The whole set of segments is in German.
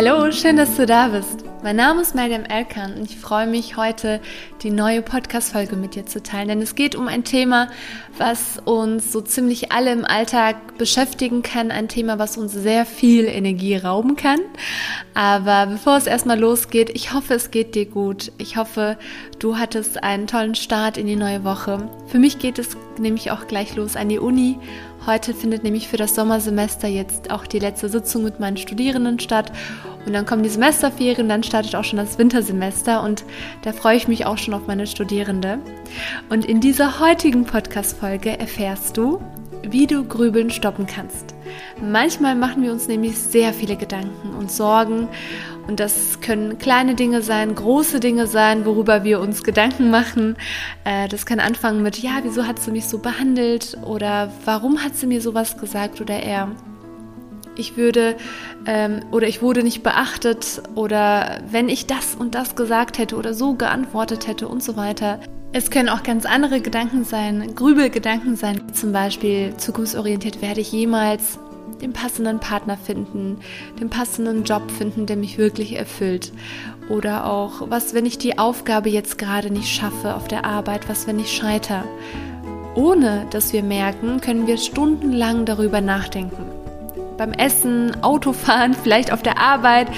Hallo, schön, dass du da bist. Mein Name ist Mariam Elkan und ich freue mich heute, die neue Podcast-Folge mit dir zu teilen, denn es geht um ein Thema, was uns so ziemlich alle im Alltag beschäftigen kann, ein Thema, was uns sehr viel Energie rauben kann. Aber bevor es erstmal losgeht, ich hoffe, es geht dir gut. Ich hoffe, du hattest einen tollen Start in die neue Woche. Für mich geht es nämlich auch gleich los an die Uni Heute findet nämlich für das Sommersemester jetzt auch die letzte Sitzung mit meinen Studierenden statt. Und dann kommen die Semesterferien, dann startet auch schon das Wintersemester und da freue ich mich auch schon auf meine Studierende. Und in dieser heutigen Podcast-Folge erfährst du, wie du Grübeln stoppen kannst. Manchmal machen wir uns nämlich sehr viele Gedanken und Sorgen und das können kleine Dinge sein, große Dinge sein, worüber wir uns Gedanken machen. Äh, das kann anfangen mit, ja, wieso hat sie mich so behandelt? Oder warum hat sie mir sowas gesagt oder er? Ich würde ähm, oder ich wurde nicht beachtet oder wenn ich das und das gesagt hätte oder so geantwortet hätte und so weiter. Es können auch ganz andere Gedanken sein, Grübelgedanken sein, zum Beispiel zukunftsorientiert werde ich jemals den passenden Partner finden, den passenden Job finden, der mich wirklich erfüllt. Oder auch, was, wenn ich die Aufgabe jetzt gerade nicht schaffe auf der Arbeit, was, wenn ich scheiter. Ohne dass wir merken, können wir stundenlang darüber nachdenken. Beim Essen, Autofahren, vielleicht auf der Arbeit,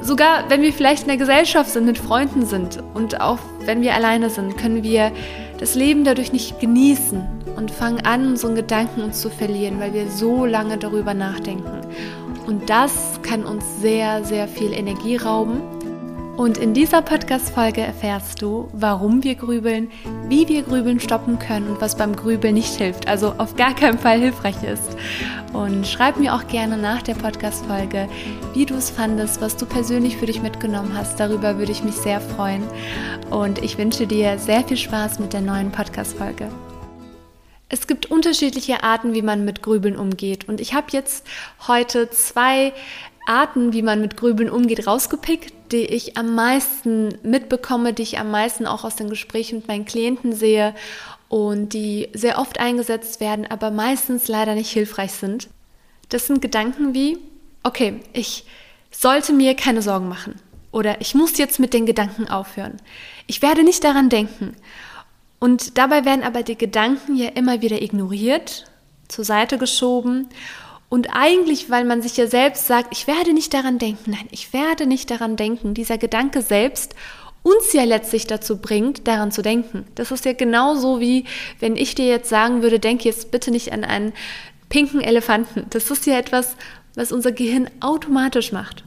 sogar wenn wir vielleicht in der Gesellschaft sind, mit Freunden sind und auch wenn wir alleine sind, können wir das Leben dadurch nicht genießen und fangen an, unseren Gedanken uns zu verlieren, weil wir so lange darüber nachdenken. Und das kann uns sehr, sehr viel Energie rauben. Und in dieser Podcast-Folge erfährst du, warum wir grübeln, wie wir Grübeln stoppen können und was beim Grübeln nicht hilft, also auf gar keinen Fall hilfreich ist. Und schreib mir auch gerne nach der Podcast-Folge, wie du es fandest, was du persönlich für dich mitgenommen hast. Darüber würde ich mich sehr freuen. Und ich wünsche dir sehr viel Spaß mit der neuen Podcast-Folge. Es gibt unterschiedliche Arten, wie man mit Grübeln umgeht. Und ich habe jetzt heute zwei Arten, wie man mit Grübeln umgeht, rausgepickt, die ich am meisten mitbekomme, die ich am meisten auch aus den Gesprächen mit meinen Klienten sehe und die sehr oft eingesetzt werden, aber meistens leider nicht hilfreich sind. Das sind Gedanken wie, okay, ich sollte mir keine Sorgen machen oder ich muss jetzt mit den Gedanken aufhören. Ich werde nicht daran denken und dabei werden aber die Gedanken ja immer wieder ignoriert, zur Seite geschoben. Und eigentlich, weil man sich ja selbst sagt, ich werde nicht daran denken, nein, ich werde nicht daran denken, dieser Gedanke selbst uns ja letztlich dazu bringt, daran zu denken. Das ist ja genauso wie, wenn ich dir jetzt sagen würde, denke jetzt bitte nicht an einen pinken Elefanten. Das ist ja etwas, was unser Gehirn automatisch macht.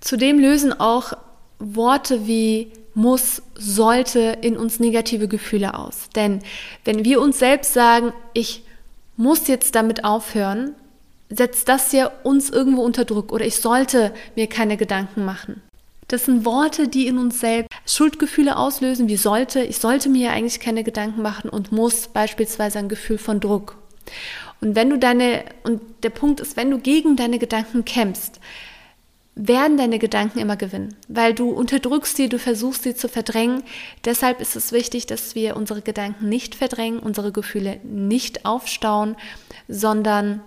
Zudem lösen auch Worte wie muss, sollte in uns negative Gefühle aus. Denn wenn wir uns selbst sagen, ich muss jetzt damit aufhören, setzt das ja uns irgendwo unter Druck oder ich sollte mir keine Gedanken machen. Das sind Worte, die in uns selbst Schuldgefühle auslösen, wie sollte, ich sollte mir ja eigentlich keine Gedanken machen und muss beispielsweise ein Gefühl von Druck. Und wenn du deine, und der Punkt ist, wenn du gegen deine Gedanken kämpfst, werden deine Gedanken immer gewinnen, weil du unterdrückst sie, du versuchst sie zu verdrängen. Deshalb ist es wichtig, dass wir unsere Gedanken nicht verdrängen, unsere Gefühle nicht aufstauen, sondern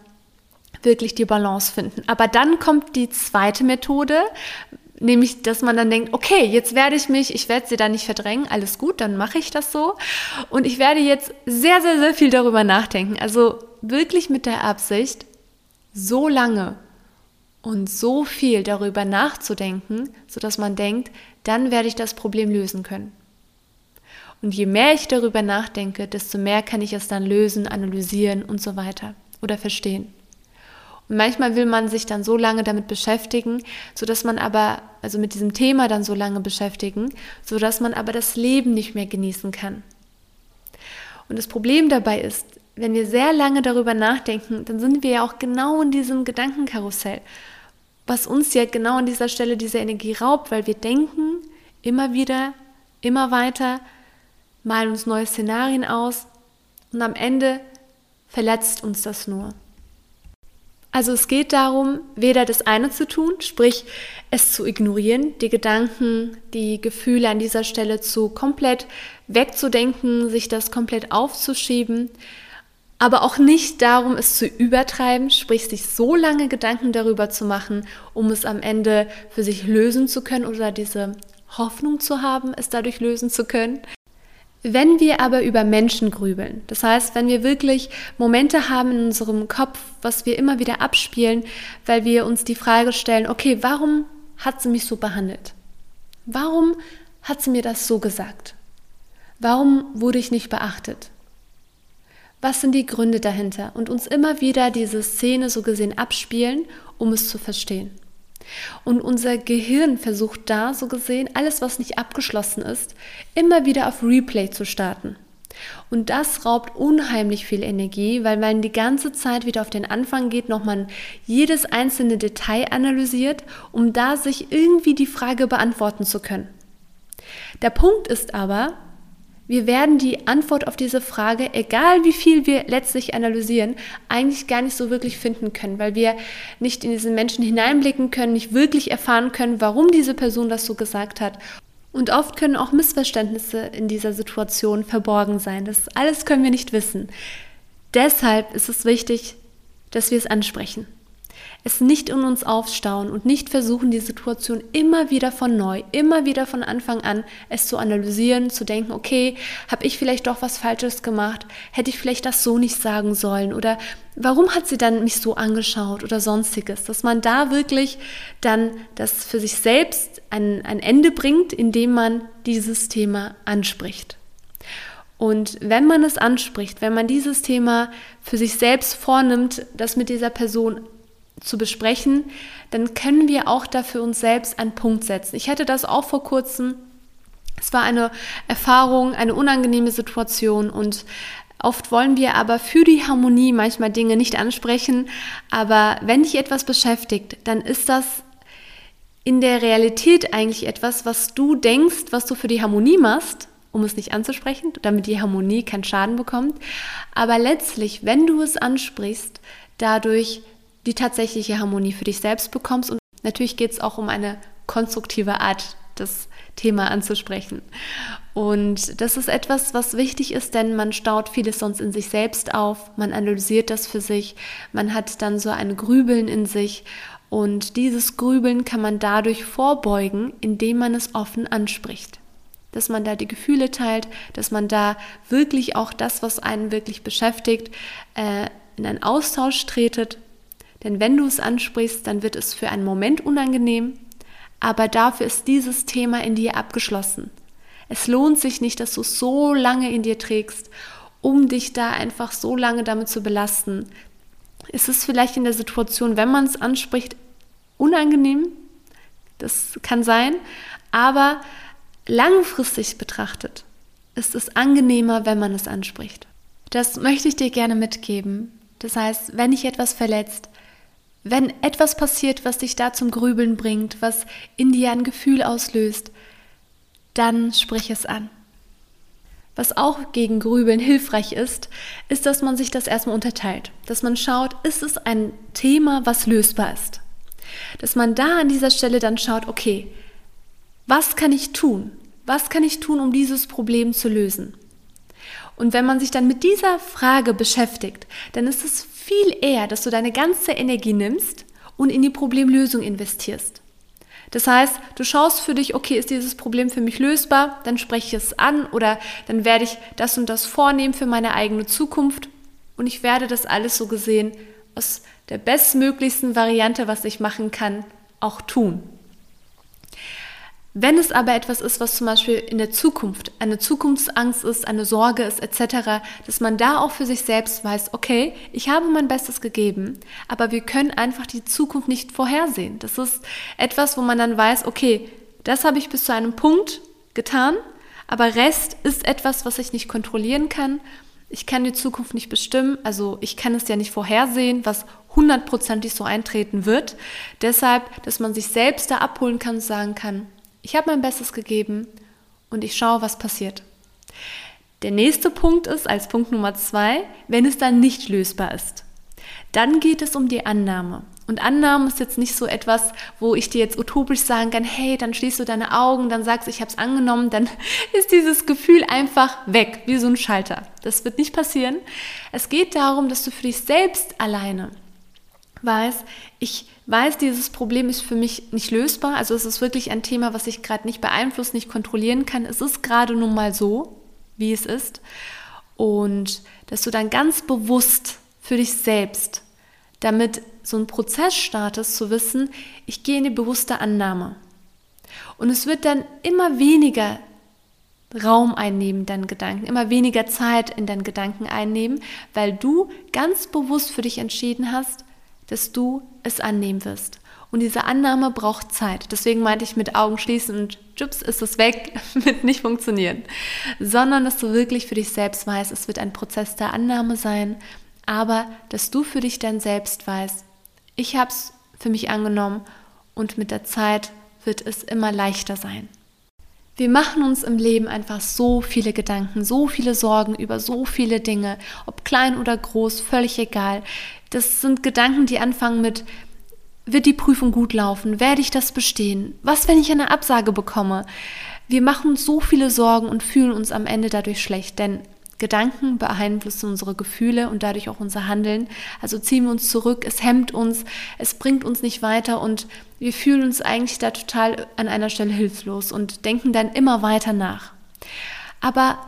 wirklich die Balance finden. Aber dann kommt die zweite Methode, nämlich, dass man dann denkt, okay, jetzt werde ich mich, ich werde sie da nicht verdrängen, alles gut, dann mache ich das so. Und ich werde jetzt sehr, sehr, sehr viel darüber nachdenken. Also wirklich mit der Absicht, so lange und so viel darüber nachzudenken, sodass man denkt, dann werde ich das Problem lösen können. Und je mehr ich darüber nachdenke, desto mehr kann ich es dann lösen, analysieren und so weiter oder verstehen. Und manchmal will man sich dann so lange damit beschäftigen, sodass man aber, also mit diesem Thema dann so lange beschäftigen, sodass man aber das Leben nicht mehr genießen kann. Und das Problem dabei ist, wenn wir sehr lange darüber nachdenken, dann sind wir ja auch genau in diesem Gedankenkarussell was uns ja genau an dieser Stelle diese Energie raubt, weil wir denken immer wieder, immer weiter, malen uns neue Szenarien aus und am Ende verletzt uns das nur. Also es geht darum, weder das eine zu tun, sprich es zu ignorieren, die Gedanken, die Gefühle an dieser Stelle zu komplett wegzudenken, sich das komplett aufzuschieben, aber auch nicht darum, es zu übertreiben, sprich sich so lange Gedanken darüber zu machen, um es am Ende für sich lösen zu können oder diese Hoffnung zu haben, es dadurch lösen zu können. Wenn wir aber über Menschen grübeln, das heißt, wenn wir wirklich Momente haben in unserem Kopf, was wir immer wieder abspielen, weil wir uns die Frage stellen, okay, warum hat sie mich so behandelt? Warum hat sie mir das so gesagt? Warum wurde ich nicht beachtet? was sind die Gründe dahinter und uns immer wieder diese Szene so gesehen abspielen, um es zu verstehen. Und unser Gehirn versucht da so gesehen, alles, was nicht abgeschlossen ist, immer wieder auf Replay zu starten. Und das raubt unheimlich viel Energie, weil man die ganze Zeit wieder auf den Anfang geht, nochmal jedes einzelne Detail analysiert, um da sich irgendwie die Frage beantworten zu können. Der Punkt ist aber, wir werden die Antwort auf diese Frage, egal wie viel wir letztlich analysieren, eigentlich gar nicht so wirklich finden können, weil wir nicht in diesen Menschen hineinblicken können, nicht wirklich erfahren können, warum diese Person das so gesagt hat. Und oft können auch Missverständnisse in dieser Situation verborgen sein. Das alles können wir nicht wissen. Deshalb ist es wichtig, dass wir es ansprechen es nicht in uns aufstauen und nicht versuchen, die Situation immer wieder von neu, immer wieder von Anfang an es zu analysieren, zu denken, okay, habe ich vielleicht doch was Falsches gemacht? Hätte ich vielleicht das so nicht sagen sollen? Oder warum hat sie dann mich so angeschaut oder sonstiges? Dass man da wirklich dann das für sich selbst ein, ein Ende bringt, indem man dieses Thema anspricht. Und wenn man es anspricht, wenn man dieses Thema für sich selbst vornimmt, das mit dieser Person zu besprechen, dann können wir auch dafür uns selbst einen Punkt setzen. Ich hatte das auch vor kurzem. Es war eine Erfahrung, eine unangenehme Situation und Oft wollen wir aber für die Harmonie manchmal Dinge nicht ansprechen, aber wenn dich etwas beschäftigt, dann ist das in der Realität eigentlich etwas, was du denkst, was du für die Harmonie machst, um es nicht anzusprechen, damit die Harmonie keinen Schaden bekommt. Aber letztlich, wenn du es ansprichst, dadurch die tatsächliche Harmonie für dich selbst bekommst. Und natürlich geht es auch um eine konstruktive Art, das Thema anzusprechen. Und das ist etwas, was wichtig ist, denn man staut vieles sonst in sich selbst auf, man analysiert das für sich, man hat dann so ein Grübeln in sich und dieses Grübeln kann man dadurch vorbeugen, indem man es offen anspricht. Dass man da die Gefühle teilt, dass man da wirklich auch das, was einen wirklich beschäftigt, äh, in einen Austausch tretet denn wenn du es ansprichst, dann wird es für einen Moment unangenehm, aber dafür ist dieses Thema in dir abgeschlossen. Es lohnt sich nicht, dass du es so lange in dir trägst, um dich da einfach so lange damit zu belasten. Es ist vielleicht in der Situation, wenn man es anspricht, unangenehm, das kann sein, aber langfristig betrachtet ist es angenehmer, wenn man es anspricht. Das möchte ich dir gerne mitgeben. Das heißt, wenn dich etwas verletzt, wenn etwas passiert, was dich da zum Grübeln bringt, was in dir ein Gefühl auslöst, dann sprich es an. Was auch gegen Grübeln hilfreich ist, ist, dass man sich das erstmal unterteilt. Dass man schaut, ist es ein Thema, was lösbar ist. Dass man da an dieser Stelle dann schaut, okay, was kann ich tun? Was kann ich tun, um dieses Problem zu lösen? Und wenn man sich dann mit dieser Frage beschäftigt, dann ist es viel eher, dass du deine ganze Energie nimmst und in die Problemlösung investierst. Das heißt, du schaust für dich, okay, ist dieses Problem für mich lösbar, dann spreche ich es an oder dann werde ich das und das vornehmen für meine eigene Zukunft und ich werde das alles so gesehen aus der bestmöglichsten Variante, was ich machen kann, auch tun. Wenn es aber etwas ist, was zum Beispiel in der Zukunft eine Zukunftsangst ist, eine Sorge ist, etc., dass man da auch für sich selbst weiß, okay, ich habe mein Bestes gegeben, aber wir können einfach die Zukunft nicht vorhersehen. Das ist etwas, wo man dann weiß, okay, das habe ich bis zu einem Punkt getan, aber Rest ist etwas, was ich nicht kontrollieren kann. Ich kann die Zukunft nicht bestimmen, also ich kann es ja nicht vorhersehen, was hundertprozentig so eintreten wird. Deshalb, dass man sich selbst da abholen kann und sagen kann, ich habe mein Bestes gegeben und ich schaue, was passiert. Der nächste Punkt ist, als Punkt Nummer zwei, wenn es dann nicht lösbar ist. Dann geht es um die Annahme. Und Annahmen ist jetzt nicht so etwas, wo ich dir jetzt utopisch sagen kann, hey, dann schließt du deine Augen, dann sagst du, ich habe es angenommen, dann ist dieses Gefühl einfach weg, wie so ein Schalter. Das wird nicht passieren. Es geht darum, dass du für dich selbst alleine weißt, ich weiß, dieses Problem ist für mich nicht lösbar. Also es ist wirklich ein Thema, was ich gerade nicht beeinflussen, nicht kontrollieren kann. Es ist gerade nun mal so, wie es ist. Und dass du dann ganz bewusst für dich selbst damit so einen Prozess startest, zu wissen, ich gehe in die bewusste Annahme. Und es wird dann immer weniger Raum einnehmen, deinen Gedanken, immer weniger Zeit in deinen Gedanken einnehmen, weil du ganz bewusst für dich entschieden hast, dass du es annehmen wirst. Und diese Annahme braucht Zeit. Deswegen meinte ich mit Augen schließen und jups, ist es weg, wird nicht funktionieren. Sondern, dass du wirklich für dich selbst weißt, es wird ein Prozess der Annahme sein, aber dass du für dich dann selbst weißt, ich habe es für mich angenommen und mit der Zeit wird es immer leichter sein. Wir machen uns im Leben einfach so viele Gedanken, so viele Sorgen über so viele Dinge, ob klein oder groß, völlig egal. Das sind Gedanken, die anfangen mit, wird die Prüfung gut laufen? Werde ich das bestehen? Was, wenn ich eine Absage bekomme? Wir machen uns so viele Sorgen und fühlen uns am Ende dadurch schlecht, denn Gedanken beeinflussen unsere Gefühle und dadurch auch unser Handeln. Also ziehen wir uns zurück, es hemmt uns, es bringt uns nicht weiter und wir fühlen uns eigentlich da total an einer Stelle hilflos und denken dann immer weiter nach. Aber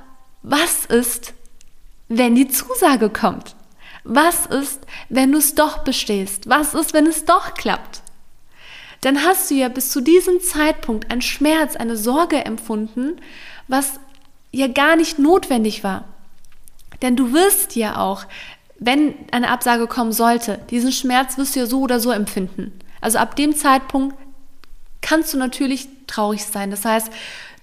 was ist, wenn die Zusage kommt? Was ist, wenn du es doch bestehst? Was ist, wenn es doch klappt? Dann hast du ja bis zu diesem Zeitpunkt einen Schmerz, eine Sorge empfunden, was ja gar nicht notwendig war. Denn du wirst ja auch, wenn eine Absage kommen sollte, diesen Schmerz wirst du ja so oder so empfinden. Also ab dem Zeitpunkt kannst du natürlich traurig sein. Das heißt,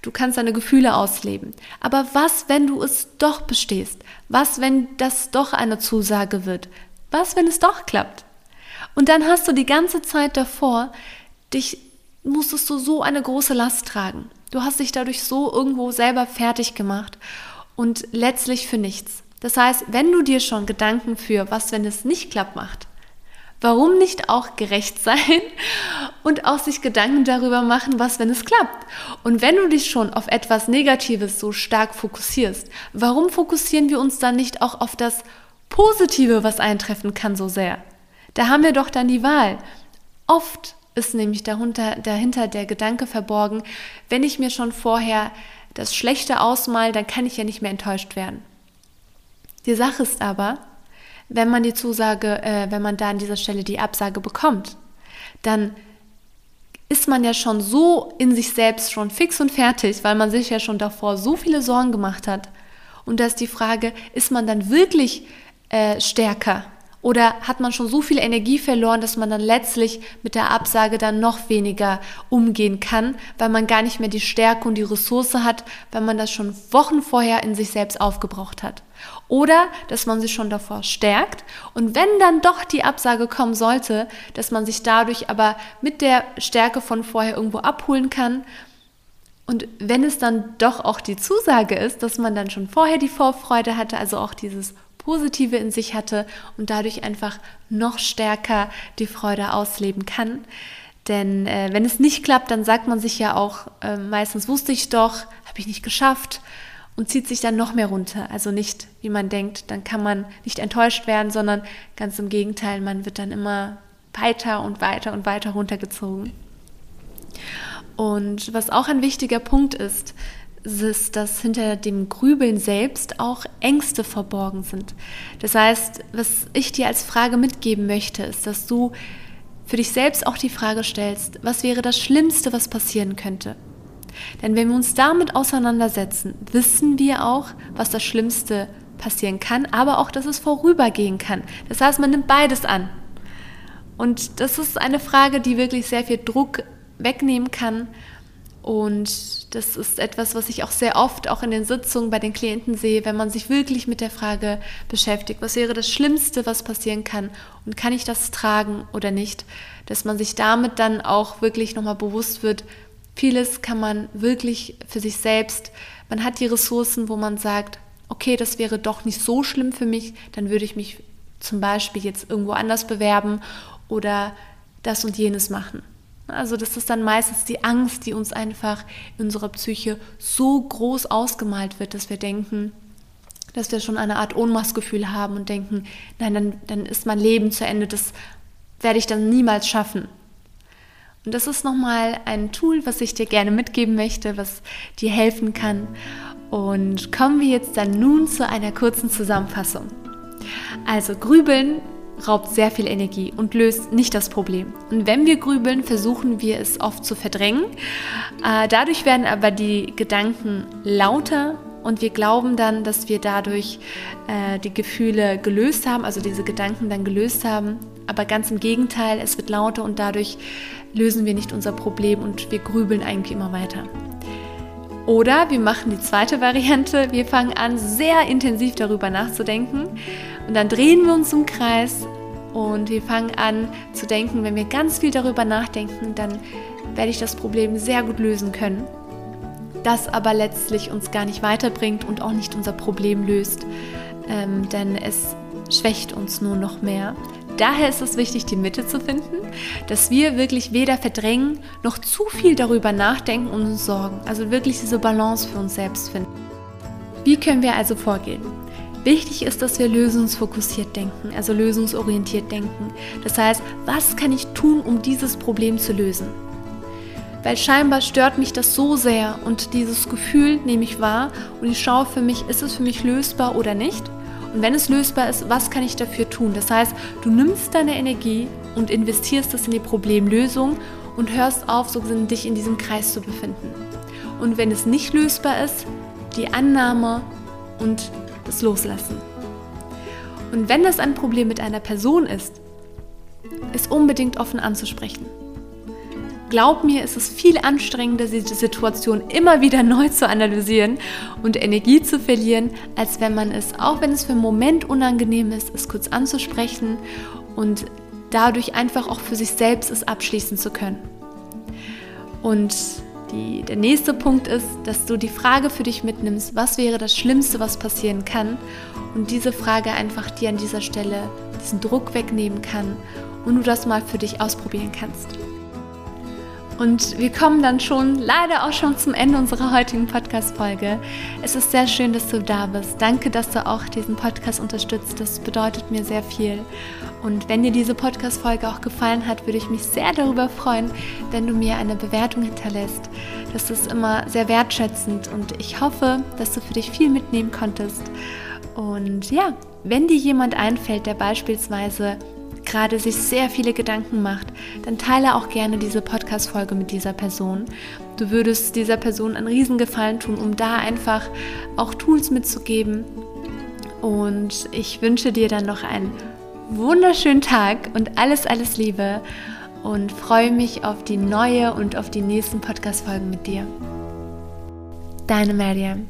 du kannst deine Gefühle ausleben. Aber was, wenn du es doch bestehst? Was, wenn das doch eine Zusage wird? Was, wenn es doch klappt? Und dann hast du die ganze Zeit davor, dich musstest du so eine große Last tragen. Du hast dich dadurch so irgendwo selber fertig gemacht und letztlich für nichts. Das heißt, wenn du dir schon Gedanken für was, wenn es nicht klappt, macht, Warum nicht auch gerecht sein und auch sich Gedanken darüber machen, was, wenn es klappt? Und wenn du dich schon auf etwas Negatives so stark fokussierst, warum fokussieren wir uns dann nicht auch auf das Positive, was eintreffen kann, so sehr? Da haben wir doch dann die Wahl. Oft ist nämlich darunter, dahinter der Gedanke verborgen, wenn ich mir schon vorher das Schlechte ausmal, dann kann ich ja nicht mehr enttäuscht werden. Die Sache ist aber, wenn man die Zusage, äh, wenn man da an dieser Stelle die Absage bekommt, dann ist man ja schon so in sich selbst schon fix und fertig, weil man sich ja schon davor so viele Sorgen gemacht hat. Und da ist die Frage, ist man dann wirklich äh, stärker? Oder hat man schon so viel Energie verloren, dass man dann letztlich mit der Absage dann noch weniger umgehen kann, weil man gar nicht mehr die Stärke und die Ressource hat, weil man das schon Wochen vorher in sich selbst aufgebraucht hat? Oder dass man sich schon davor stärkt und wenn dann doch die Absage kommen sollte, dass man sich dadurch aber mit der Stärke von vorher irgendwo abholen kann. Und wenn es dann doch auch die Zusage ist, dass man dann schon vorher die Vorfreude hatte, also auch dieses Positive in sich hatte und dadurch einfach noch stärker die Freude ausleben kann. Denn äh, wenn es nicht klappt, dann sagt man sich ja auch, äh, meistens wusste ich doch, habe ich nicht geschafft und zieht sich dann noch mehr runter. Also nicht, wie man denkt, dann kann man nicht enttäuscht werden, sondern ganz im Gegenteil, man wird dann immer weiter und weiter und weiter runtergezogen. Und was auch ein wichtiger Punkt ist, ist, dass hinter dem Grübeln selbst auch Ängste verborgen sind. Das heißt, was ich dir als Frage mitgeben möchte, ist, dass du für dich selbst auch die Frage stellst, was wäre das Schlimmste, was passieren könnte? Denn wenn wir uns damit auseinandersetzen, wissen wir auch, was das Schlimmste passieren kann, aber auch, dass es vorübergehen kann. Das heißt, man nimmt beides an. Und das ist eine Frage, die wirklich sehr viel Druck wegnehmen kann. Und das ist etwas, was ich auch sehr oft auch in den Sitzungen bei den Klienten sehe, wenn man sich wirklich mit der Frage beschäftigt, was wäre das Schlimmste, was passieren kann und kann ich das tragen oder nicht, dass man sich damit dann auch wirklich nochmal bewusst wird, Vieles kann man wirklich für sich selbst, man hat die Ressourcen, wo man sagt, okay, das wäre doch nicht so schlimm für mich, dann würde ich mich zum Beispiel jetzt irgendwo anders bewerben oder das und jenes machen. Also das ist dann meistens die Angst, die uns einfach in unserer Psyche so groß ausgemalt wird, dass wir denken, dass wir schon eine Art Ohnmachtsgefühl haben und denken, nein, dann, dann ist mein Leben zu Ende, das werde ich dann niemals schaffen. Und das ist nochmal ein Tool, was ich dir gerne mitgeben möchte, was dir helfen kann. Und kommen wir jetzt dann nun zu einer kurzen Zusammenfassung. Also Grübeln raubt sehr viel Energie und löst nicht das Problem. Und wenn wir grübeln, versuchen wir es oft zu verdrängen. Äh, dadurch werden aber die Gedanken lauter und wir glauben dann, dass wir dadurch äh, die Gefühle gelöst haben, also diese Gedanken dann gelöst haben. Aber ganz im Gegenteil, es wird lauter und dadurch lösen wir nicht unser Problem und wir grübeln eigentlich immer weiter. Oder wir machen die zweite Variante, wir fangen an, sehr intensiv darüber nachzudenken und dann drehen wir uns im Kreis und wir fangen an zu denken, wenn wir ganz viel darüber nachdenken, dann werde ich das Problem sehr gut lösen können das aber letztlich uns gar nicht weiterbringt und auch nicht unser Problem löst, ähm, denn es schwächt uns nur noch mehr. Daher ist es wichtig, die Mitte zu finden, dass wir wirklich weder verdrängen noch zu viel darüber nachdenken und uns sorgen. Also wirklich diese Balance für uns selbst finden. Wie können wir also vorgehen? Wichtig ist, dass wir lösungsfokussiert denken, also lösungsorientiert denken. Das heißt, was kann ich tun, um dieses Problem zu lösen? weil scheinbar stört mich das so sehr und dieses Gefühl nehme ich wahr und ich schaue für mich, ist es für mich lösbar oder nicht? Und wenn es lösbar ist, was kann ich dafür tun? Das heißt, du nimmst deine Energie und investierst es in die Problemlösung und hörst auf, so dich in diesem Kreis zu befinden. Und wenn es nicht lösbar ist, die Annahme und das Loslassen. Und wenn das ein Problem mit einer Person ist, es unbedingt offen anzusprechen. Glaub mir, es ist viel anstrengender, diese Situation immer wieder neu zu analysieren und Energie zu verlieren, als wenn man es, auch wenn es für einen Moment unangenehm ist, es kurz anzusprechen und dadurch einfach auch für sich selbst es abschließen zu können. Und die, der nächste Punkt ist, dass du die Frage für dich mitnimmst, was wäre das Schlimmste, was passieren kann und diese Frage einfach dir an dieser Stelle diesen Druck wegnehmen kann und du das mal für dich ausprobieren kannst. Und wir kommen dann schon leider auch schon zum Ende unserer heutigen Podcast-Folge. Es ist sehr schön, dass du da bist. Danke, dass du auch diesen Podcast unterstützt. Das bedeutet mir sehr viel. Und wenn dir diese Podcast-Folge auch gefallen hat, würde ich mich sehr darüber freuen, wenn du mir eine Bewertung hinterlässt. Das ist immer sehr wertschätzend und ich hoffe, dass du für dich viel mitnehmen konntest. Und ja, wenn dir jemand einfällt, der beispielsweise gerade sich sehr viele Gedanken macht, dann teile auch gerne diese Podcast-Folge mit dieser Person. Du würdest dieser Person einen Riesengefallen tun, um da einfach auch Tools mitzugeben. Und ich wünsche dir dann noch einen wunderschönen Tag und alles, alles Liebe und freue mich auf die neue und auf die nächsten Podcast-Folgen mit dir. Deine Mariam.